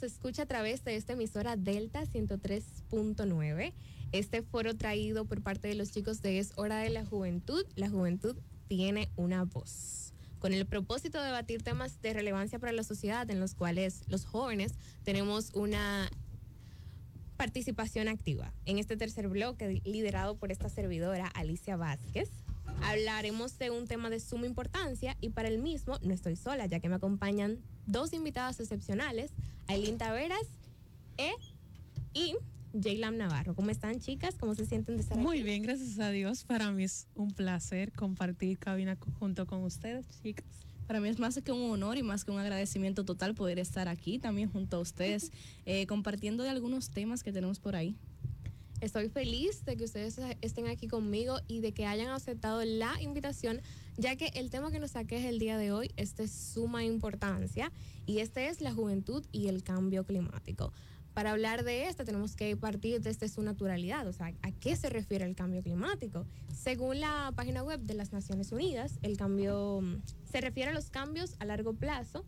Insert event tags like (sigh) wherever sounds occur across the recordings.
nos escucha a través de esta emisora Delta 103.9. Este foro traído por parte de los chicos de Es Hora de la Juventud. La juventud tiene una voz. Con el propósito de debatir temas de relevancia para la sociedad en los cuales los jóvenes tenemos una participación activa. En este tercer bloque, liderado por esta servidora, Alicia Vázquez, hablaremos de un tema de suma importancia y para el mismo no estoy sola, ya que me acompañan dos invitadas excepcionales, Aileen Taveras e, y Jaylam Navarro. ¿Cómo están, chicas? ¿Cómo se sienten de estar Muy bien, gracias a Dios. Para mí es un placer compartir cabina junto con ustedes, chicas. Para mí es más que un honor y más que un agradecimiento total poder estar aquí también junto a ustedes, (laughs) eh, compartiendo de algunos temas que tenemos por ahí. Estoy feliz de que ustedes estén aquí conmigo y de que hayan aceptado la invitación, ya que el tema que nos saqué el día de hoy es de suma importancia y este es la juventud y el cambio climático. Para hablar de esto tenemos que partir desde su naturalidad, o sea, ¿a qué se refiere el cambio climático? Según la página web de las Naciones Unidas, el cambio se refiere a los cambios a largo plazo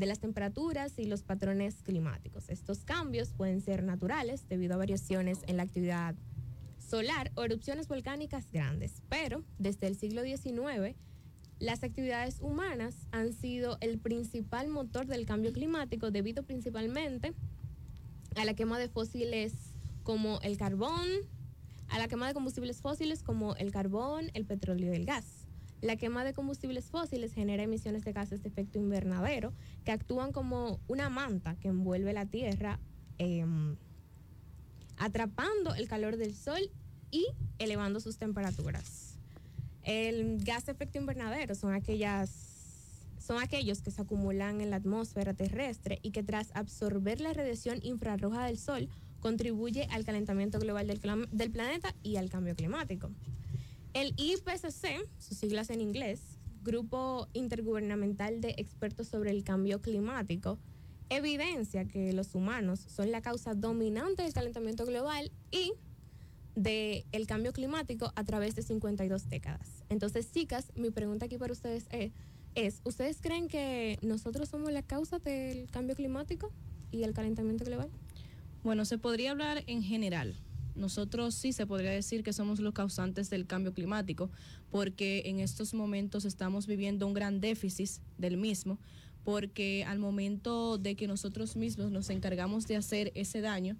de las temperaturas y los patrones climáticos. Estos cambios pueden ser naturales debido a variaciones en la actividad solar o erupciones volcánicas grandes, pero desde el siglo XIX las actividades humanas han sido el principal motor del cambio climático debido principalmente a la quema de fósiles como el carbón, a la quema de combustibles fósiles como el carbón, el petróleo y el gas. La quema de combustibles fósiles genera emisiones de gases de efecto invernadero que actúan como una manta que envuelve la Tierra, em, atrapando el calor del Sol y elevando sus temperaturas. El gas de efecto invernadero son aquellas son aquellos que se acumulan en la atmósfera terrestre y que tras absorber la radiación infrarroja del Sol contribuye al calentamiento global del, del planeta y al cambio climático. El IPCC, sus siglas en inglés, Grupo Intergubernamental de Expertos sobre el Cambio Climático, evidencia que los humanos son la causa dominante del calentamiento global y del el cambio climático a través de 52 décadas. Entonces, chicas, mi pregunta aquí para ustedes es, es, ¿ustedes creen que nosotros somos la causa del cambio climático y el calentamiento global? Bueno, se podría hablar en general nosotros sí se podría decir que somos los causantes del cambio climático, porque en estos momentos estamos viviendo un gran déficit del mismo, porque al momento de que nosotros mismos nos encargamos de hacer ese daño,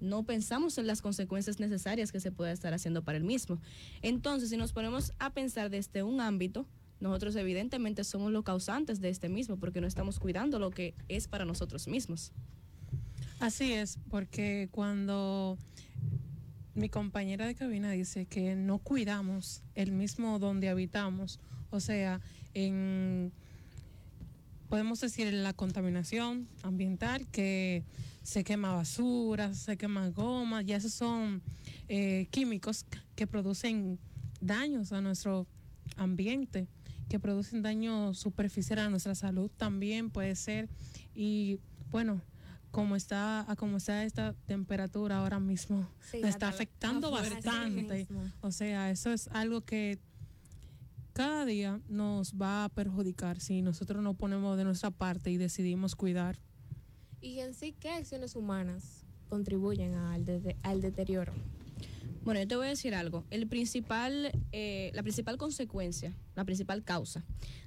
no pensamos en las consecuencias necesarias que se pueda estar haciendo para el mismo. Entonces, si nos ponemos a pensar desde un ámbito, nosotros evidentemente somos los causantes de este mismo, porque no estamos cuidando lo que es para nosotros mismos. Así es, porque cuando mi compañera de cabina dice que no cuidamos el mismo donde habitamos, o sea, en podemos decir en la contaminación ambiental que se quema basura, se quema goma, y esos son eh, químicos que producen daños a nuestro ambiente, que producen daño superficial a nuestra salud también puede ser. Y bueno, como está a como está esta temperatura ahora mismo. Está afectando bastante. o sea eso es algo que cada día nos va a perjudicar si nosotros no ponemos de nuestra parte y decidimos cuidar. Y en sí qué acciones humanas contribuyen al, al deterioro bueno, yo te voy a decir algo. El principal, eh, la principal consecuencia, la principal causa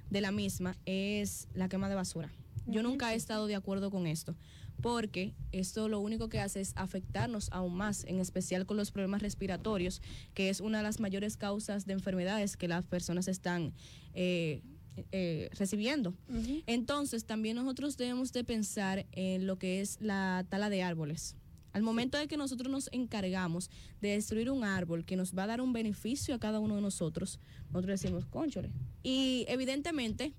de la misma es la quema de basura. Yo nunca he estado de acuerdo con esto, porque esto lo único que hace es afectarnos aún más, en especial con los problemas respiratorios, que es una de las mayores causas de enfermedades que las personas están eh, eh, recibiendo. Entonces, también nosotros debemos de pensar en lo que es la tala de árboles. Al momento de que nosotros nos encargamos de destruir un árbol que nos va a dar un beneficio a cada uno de nosotros, nosotros decimos, conchole. Y evidentemente,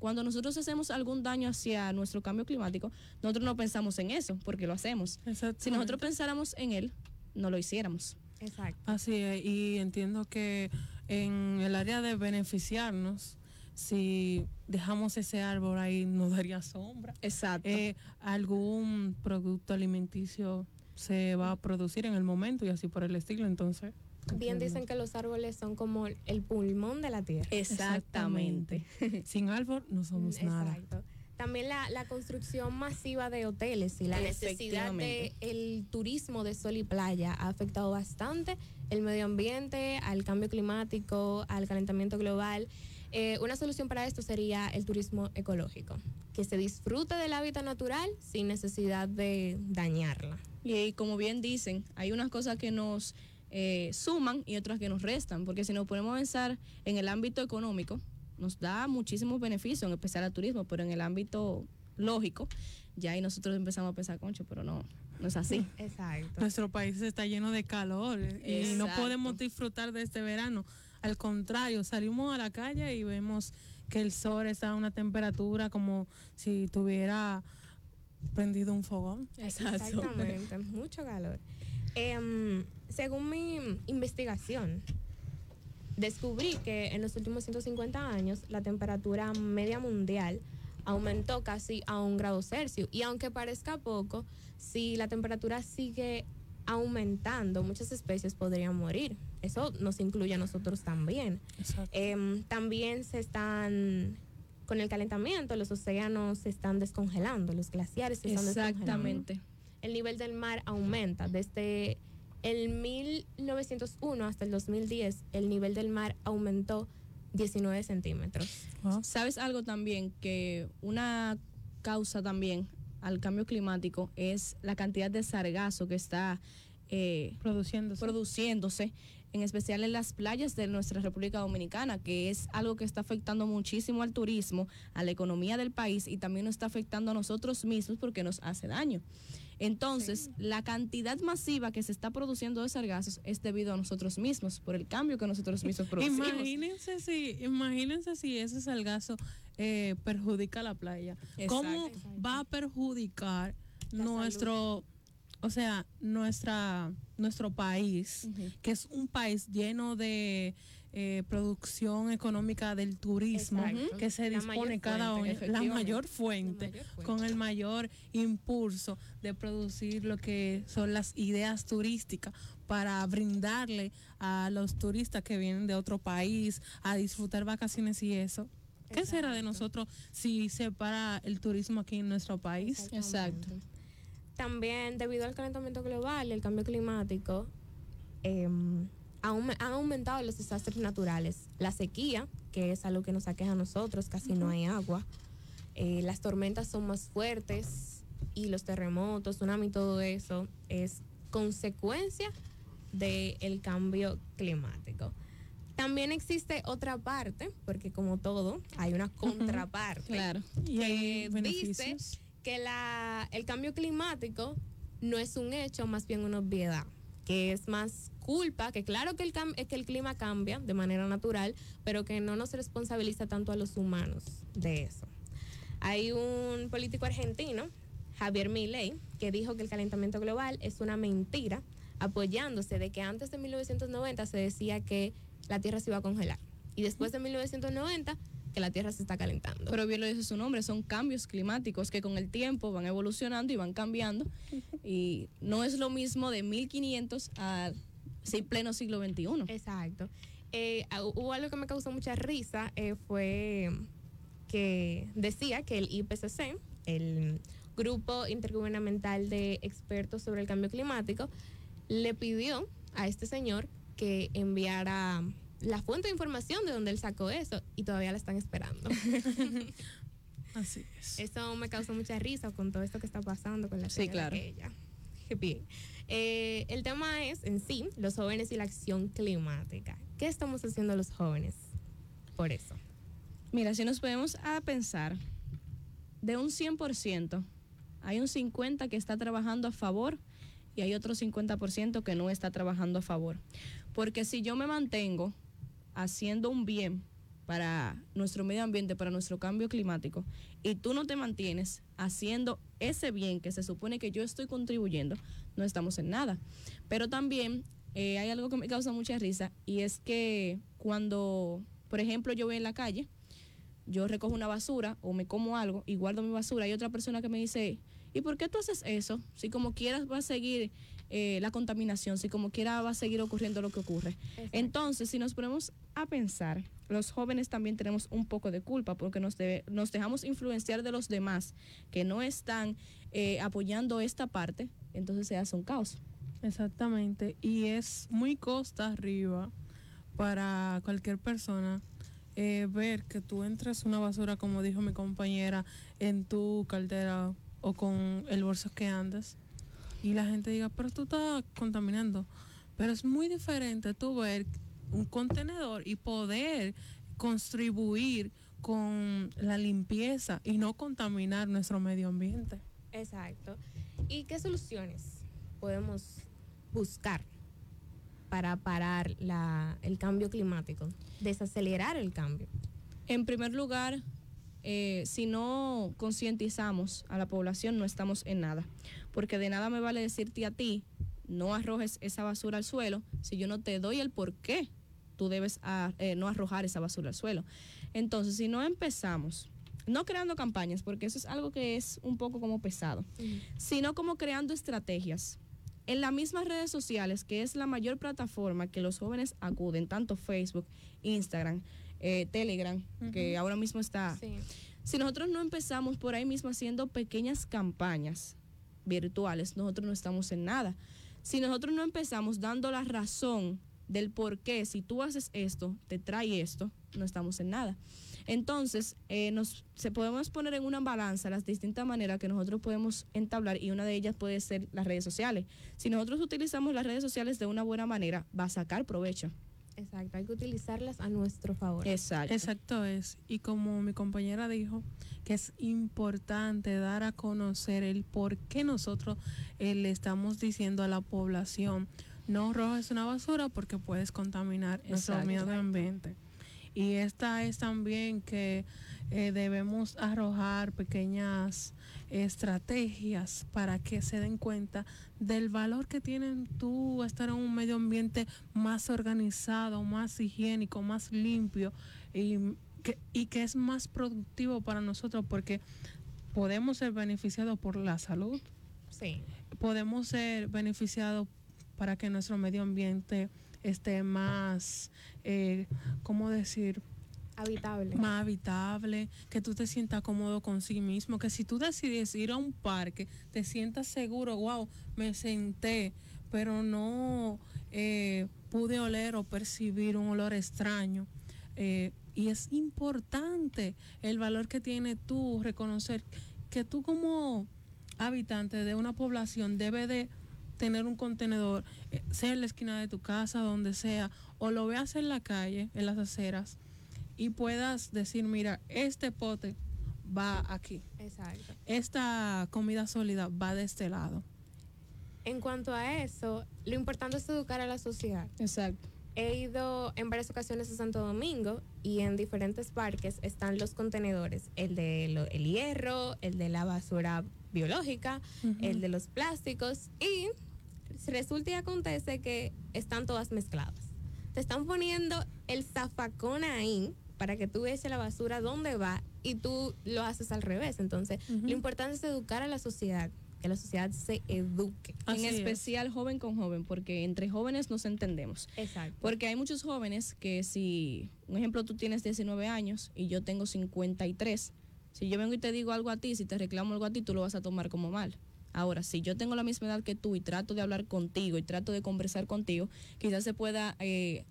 cuando nosotros hacemos algún daño hacia nuestro cambio climático, nosotros no pensamos en eso, porque lo hacemos. Si nosotros pensáramos en él, no lo hiciéramos. Exacto. Así es, y entiendo que en el área de beneficiarnos, si dejamos ese árbol ahí, nos daría sombra. Exacto. Eh, algún producto alimenticio se va a producir en el momento y así por el estilo, entonces. Bien dicen que los árboles son como el pulmón de la tierra. Exactamente. Sin árbol no somos nada. También la, la construcción masiva de hoteles y la necesidad de el turismo de sol y playa ha afectado bastante el medio ambiente, al cambio climático, al calentamiento global. Eh, una solución para esto sería el turismo ecológico, que se disfrute del hábitat natural sin necesidad de dañarla. Y, como bien dicen, hay unas cosas que nos eh, suman y otras que nos restan, porque si nos ponemos a pensar en el ámbito económico, nos da muchísimos beneficios, en especial al turismo, pero en el ámbito lógico, ya ahí nosotros empezamos a pensar, concho, pero no, no es así. (laughs) Exacto. Nuestro país está lleno de calor y no podemos disfrutar de este verano. Al contrario, salimos a la calle y vemos que el sol está a una temperatura como si tuviera prendido un fogón. Exactamente, mucho calor. Em, según mi investigación, descubrí que en los últimos 150 años la temperatura media mundial aumentó casi a un grado Celsius. Y aunque parezca poco, si la temperatura sigue aumentando, muchas especies podrían morir. Eso nos incluye a nosotros también. Em, también se están, con el calentamiento, los océanos se están descongelando, los glaciares se están Exactamente. El nivel del mar aumenta. Desde el 1901 hasta el 2010, el nivel del mar aumentó 19 centímetros. ¿Sabes algo también? Que una causa también al cambio climático es la cantidad de sargazo que está eh, produciéndose. produciéndose, en especial en las playas de nuestra República Dominicana, que es algo que está afectando muchísimo al turismo, a la economía del país y también nos está afectando a nosotros mismos porque nos hace daño. Entonces, la cantidad masiva que se está produciendo de sargazos es debido a nosotros mismos, por el cambio que nosotros mismos (laughs) producimos. Imagínense si, imagínense si ese sargazo eh, perjudica la playa. ¿Cómo va a perjudicar nuestro, o sea, nuestra, nuestro país, que es un país lleno de eh, producción económica del turismo que se dispone cada año, la mayor, fuente, con el mayor impulso de producir lo que son las ideas turísticas para brindarle a los turistas que vienen de otro país a disfrutar vacaciones y eso. ¿Qué será de nosotros si se para el turismo aquí en nuestro país? Exacto. También debido al calentamiento global y el cambio climático, eh, han aumentado los desastres naturales. La sequía, que es algo que nos aqueja a nosotros, casi no hay agua. Eh, las tormentas son más fuertes y los terremotos, tsunami, todo eso es consecuencia del cambio climático. También existe otra parte, porque como todo, hay una contraparte. Claro. Que dice que la, el cambio climático no es un hecho, más bien una obviedad que es más culpa, que claro que el, que el clima cambia de manera natural, pero que no nos responsabiliza tanto a los humanos de eso. Hay un político argentino, Javier Milei, que dijo que el calentamiento global es una mentira, apoyándose de que antes de 1990 se decía que la Tierra se iba a congelar. Y después de 1990 que la Tierra se está calentando. Pero bien lo dice su nombre, son cambios climáticos que con el tiempo van evolucionando y van cambiando. y no es lo mismo de 1500 a sí, pleno siglo XXI. Exacto. Eh, hubo algo que me causó mucha risa, eh, fue que decía que el IPCC, el Grupo Intergubernamental de Expertos sobre el Cambio Climático, le pidió a este señor que enviara la fuente de información de donde él sacó eso y todavía la están esperando. (laughs) Así es. Eso me causó mucha risa con todo esto que está pasando con la sí, claro. ella. Bien. Eh, el tema es en sí los jóvenes y la acción climática. ¿Qué estamos haciendo los jóvenes por eso? Mira, si nos podemos a pensar, de un 100%, hay un 50% que está trabajando a favor y hay otro 50% que no está trabajando a favor. Porque si yo me mantengo haciendo un bien para nuestro medio ambiente, para nuestro cambio climático, y tú no te mantienes haciendo ese bien que se supone que yo estoy contribuyendo, no estamos en nada. Pero también eh, hay algo que me causa mucha risa y es que cuando, por ejemplo, yo voy en la calle, yo recojo una basura o me como algo y guardo mi basura, hay otra persona que me dice, ¿Y por qué tú haces eso? Si como quieras va a seguir eh, la contaminación, si como quiera va a seguir ocurriendo lo que ocurre. Entonces, si nos ponemos a pensar, los jóvenes también tenemos un poco de culpa porque nos, nos dejamos influenciar de los demás que no están eh, apoyando esta parte, entonces se hace un caos. Exactamente, y es muy costa arriba para cualquier persona eh, ver que tú entres una basura, como dijo mi compañera, en tu caldera o con el bolso que andas y la gente diga, pero tú estás contaminando. Pero es muy diferente tú ver un contenedor y poder contribuir con la limpieza y no contaminar nuestro medio ambiente. Exacto. ¿Y qué soluciones podemos buscar para parar la, el cambio climático, desacelerar el cambio? En primer lugar, eh, si no concientizamos a la población, no estamos en nada. Porque de nada me vale decirte a ti, no arrojes esa basura al suelo, si yo no te doy el por qué tú debes eh, no arrojar esa basura al suelo. Entonces, si no empezamos, no creando campañas, porque eso es algo que es un poco como pesado, sino como creando estrategias. En las mismas redes sociales, que es la mayor plataforma que los jóvenes acuden, tanto Facebook, Instagram, eh, Telegram, que ahora mismo está. Si nosotros no empezamos por ahí mismo haciendo pequeñas campañas virtuales, nosotros no estamos en nada. Si nosotros no empezamos dando la razón del por qué, si tú haces esto, te trae esto, no estamos en nada. Entonces, eh, nos se podemos poner en una balanza las distintas maneras que nosotros podemos entablar y una de ellas puede ser las redes sociales. Si nosotros utilizamos las redes sociales de una buena manera, va a sacar provecho. Exacto, hay que utilizarlas a nuestro favor. Exacto. Exacto es. Y como mi compañera dijo, que es importante dar a conocer el por qué nosotros eh, le estamos diciendo a la población, no rojes una basura porque puedes contaminar nuestro medio ambiente. Y esta es también que eh, debemos arrojar pequeñas estrategias para que se den cuenta del valor que tienen tú estar en un medio ambiente más organizado, más higiénico, más limpio y que, y que es más productivo para nosotros porque podemos ser beneficiados por la salud. Sí. Podemos ser beneficiados para que nuestro medio ambiente esté más, eh, ¿cómo decir? Habitable. Más habitable, que tú te sientas cómodo con sí mismo, que si tú decides ir a un parque, te sientas seguro, wow, me senté, pero no eh, pude oler o percibir un olor extraño. Eh, y es importante el valor que tiene tú reconocer que tú como habitante de una población debe de tener un contenedor, eh, sea en la esquina de tu casa, donde sea, o lo veas en la calle, en las aceras, y puedas decir, mira, este pote va aquí. Exacto. Esta comida sólida va de este lado. En cuanto a eso, lo importante es educar a la sociedad. Exacto. He ido en varias ocasiones a Santo Domingo y en diferentes parques están los contenedores, el de el hierro, el de la basura biológica, el de los plásticos y resulta y acontece que están todas mezcladas. Te están poniendo el zafacón ahí para que tú veas la basura dónde va y tú lo haces al revés. Entonces, lo importante es educar a la sociedad, que la sociedad se eduque. en especial joven con joven, porque entre jóvenes nos entendemos. Exacto. Porque hay muchos jóvenes que si, un ejemplo, tú tienes 19 años y yo tengo 53, si yo vengo y te digo algo a ti, si te reclamo algo a ti, tú lo vas a tomar como mal. Ahora, si yo tengo la misma edad que tú y trato de hablar contigo y trato de conversar contigo, quizás se pueda, eh,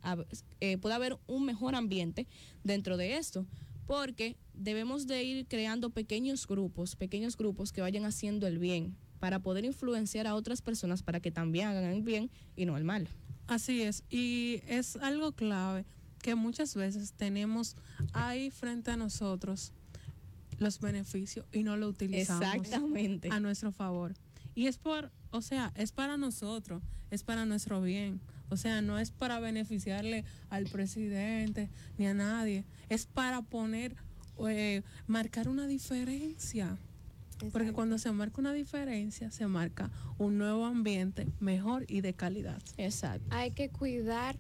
eh, pueda haber un mejor ambiente dentro de esto, porque debemos de ir creando pequeños grupos, pequeños grupos que vayan haciendo el bien para poder influenciar a otras personas para que también hagan el bien y no el mal. Así es, y es algo clave que muchas veces tenemos ahí frente a nosotros los beneficios y no lo utilizamos Exactamente. a nuestro favor. Y es por, o sea, es para nosotros, es para nuestro bien. O sea, no es para beneficiarle al presidente ni a nadie, es para poner, eh, marcar una diferencia. Porque cuando se marca una diferencia, se marca un nuevo ambiente mejor y de calidad. Exacto. Hay que cuidar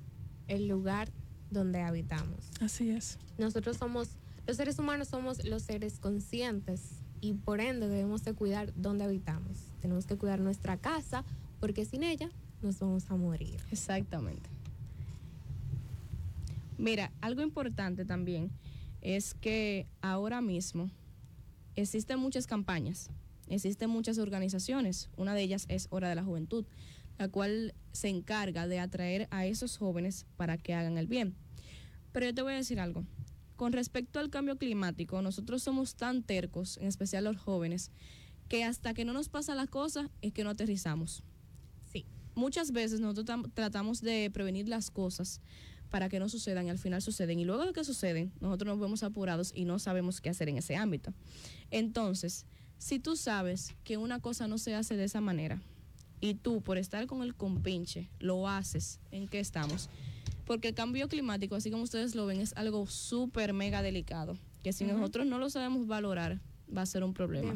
el lugar donde habitamos. Así es. Nosotros somos los seres humanos somos los seres conscientes y por ende debemos de cuidar donde habitamos. Tenemos que cuidar nuestra casa porque sin ella nos vamos a morir. Exactamente. Mira, algo importante también es que ahora mismo existen muchas campañas, existen muchas organizaciones, una de ellas es Hora de la Juventud, la cual se encarga de atraer a esos jóvenes para que hagan el bien. Pero yo te voy a decir algo, con respecto al cambio climático, nosotros somos tan tercos, en especial los jóvenes, que hasta que no nos pasa la cosa es que no aterrizamos. Sí. Muchas veces nosotros tratamos de prevenir las cosas para que no sucedan y al final suceden. Y luego de que suceden, nosotros nos vemos apurados y no sabemos qué hacer en ese ámbito. Entonces, si tú sabes que una cosa no se hace de esa manera y tú por estar con el compinche lo haces, ¿en qué estamos? Porque el cambio climático, así como ustedes lo ven, es algo súper mega delicado, que si nosotros no lo sabemos valorar, va a ser un problema.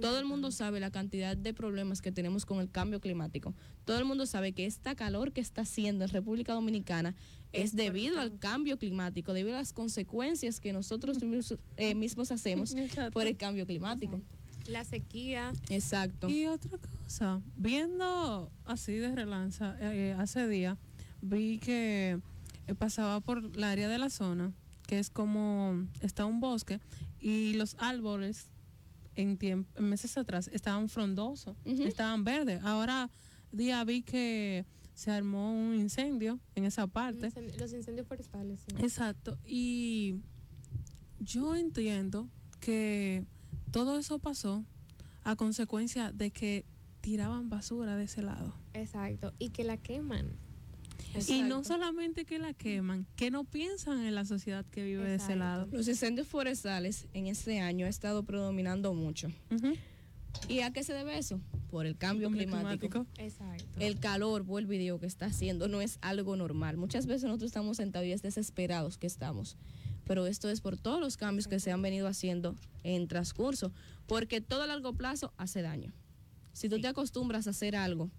Todo el mundo sabe la cantidad de problemas que tenemos con el cambio climático. Todo el mundo sabe que esta calor que está haciendo en República Dominicana es, debido al cambio climático, debido a las consecuencias que nosotros (laughs) mismos, eh, hacemos por el cambio climático. La sequía. Exacto. Y otra cosa, viendo así de relanza eh, hace día, vi que pasaba por la área de la zona, que es como está un bosque, y los árboles en, meses atrás estaban frondosos, estaban verdes. Ahora día vi que se armó un incendio en esa parte. Los incendios forestales. Exacto. Y yo entiendo que todo eso pasó a consecuencia de que tiraban basura de ese lado. Exacto. Y que la queman. Y no solamente que la queman, que no piensan en la sociedad que vive de ese lado. Los incendios forestales en este año ha estado predominando mucho. ¿Y a qué se debe eso? Por el cambio climático. Exacto. El calor, vuelvo y digo, que está haciendo no es algo normal. Muchas veces nosotros estamos sentados y es desesperados que estamos. Pero esto es por todos los cambios que se han venido haciendo en transcurso. Porque todo a largo plazo hace daño. Si tú te acostumbras a hacer algo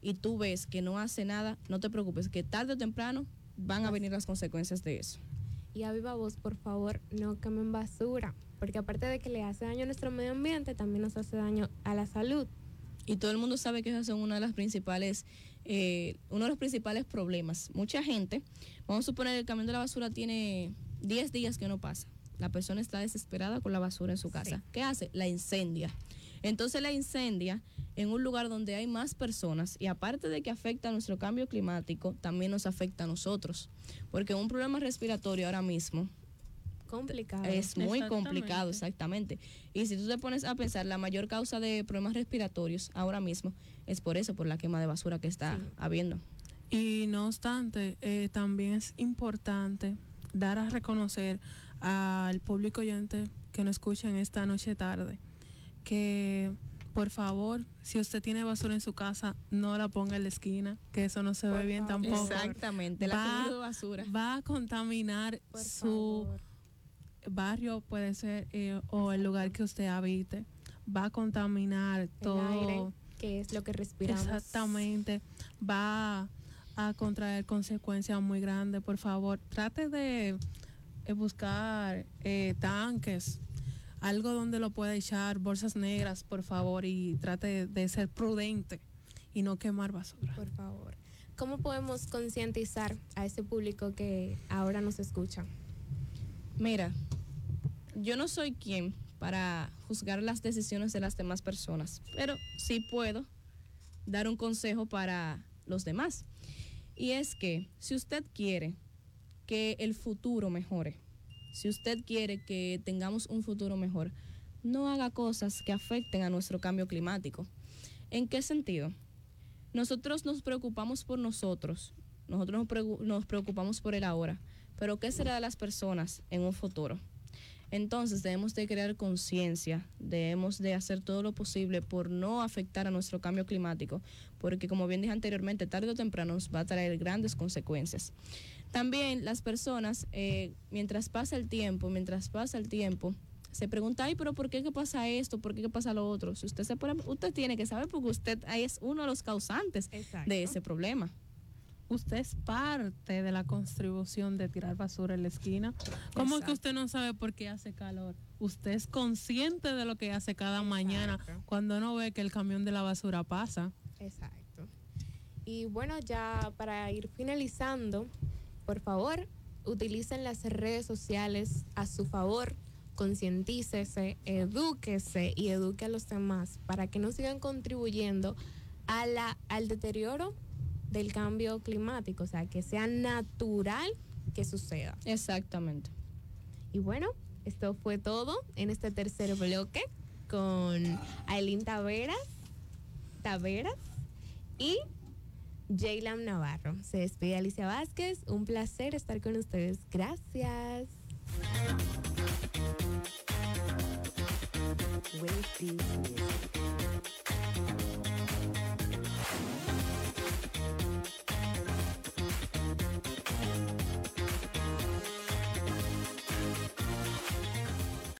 y tú ves que no hace nada, no te preocupes, que tarde o temprano van a venir las consecuencias de eso. Y a viva voz, por favor, no quemen basura, porque aparte de que le hace daño a nuestro medio ambiente, también nos hace daño a la salud. Y todo el mundo sabe que esas son una de las principales, eh, uno de los principales problemas. Mucha gente, vamos a suponer el camión de la basura tiene 10 días que no pasa. La persona está desesperada con la basura en su casa. ¿Qué hace? La incendia. Entonces la incendia en un lugar donde hay más personas y aparte de que afecta a nuestro cambio climático, también nos afecta a nosotros. Porque un problema respiratorio ahora mismo complicado. Es muy complicado, exactamente. Y si tú te pones a pensar, la mayor causa de problemas respiratorios ahora mismo es por eso, por la quema de basura que está habiendo. Y no obstante, eh, también es importante dar a reconocer al público oyente que nos escucha en esta noche tarde que por favor, si usted tiene basura en su casa, no la ponga en la esquina, que eso no se ve bien tampoco. Exactamente, va, la de basura. Va a contaminar su barrio, puede ser, eh, o el lugar que usted habite. Va a contaminar todo. que es lo que respiramos. Exactamente. Va a contraer consecuencias muy grandes. Por favor, trate de eh, buscar eh, tanques algo donde lo pueda echar, bolsas negras, por favor, y trate de ser prudente y no quemar basura. Por favor. ¿Cómo podemos concientizar a ese público que ahora nos escucha? Mira, yo no soy quien para juzgar las decisiones de las demás personas, pero sí puedo dar un consejo para los demás. Y es que si usted quiere que el futuro mejore, si usted quiere que tengamos un futuro mejor, no haga cosas que afecten a nuestro cambio climático. ¿En qué sentido? Nosotros nos preocupamos por nosotros, nosotros nos preocupamos por el ahora, pero ¿qué será de las personas en un futuro? Entonces debemos de crear conciencia, debemos de hacer todo lo posible por no afectar a nuestro cambio climático, porque como bien dije anteriormente, tarde o temprano nos va a traer grandes consecuencias. También las personas, eh, mientras pasa el tiempo, mientras pasa el tiempo, se pregunta, ay, pero ¿por qué que pasa esto? ¿Por qué que pasa lo otro? Si usted se usted tiene que saber porque usted es uno de los causantes de ese problema. usted es parte de la contribución de tirar basura en la esquina. ¿Cómo es que usted no sabe por qué hace calor? Usted es consciente de lo que hace cada mañana cuando no ve que el camión de la basura pasa. Exacto. Y bueno, ya para ir finalizando, por favor, utilicen las redes sociales a su favor, concientícese, edúquese y eduque a los demás para que no sigan contribuyendo a la, al deterioro del cambio climático, o sea, que sea natural que suceda. Exactamente. Y bueno, esto fue todo en este tercer bloque con Aileen Taveras, Taveras y Jaylam Navarro. Se despide Alicia Vázquez. Un placer estar con ustedes. Gracias.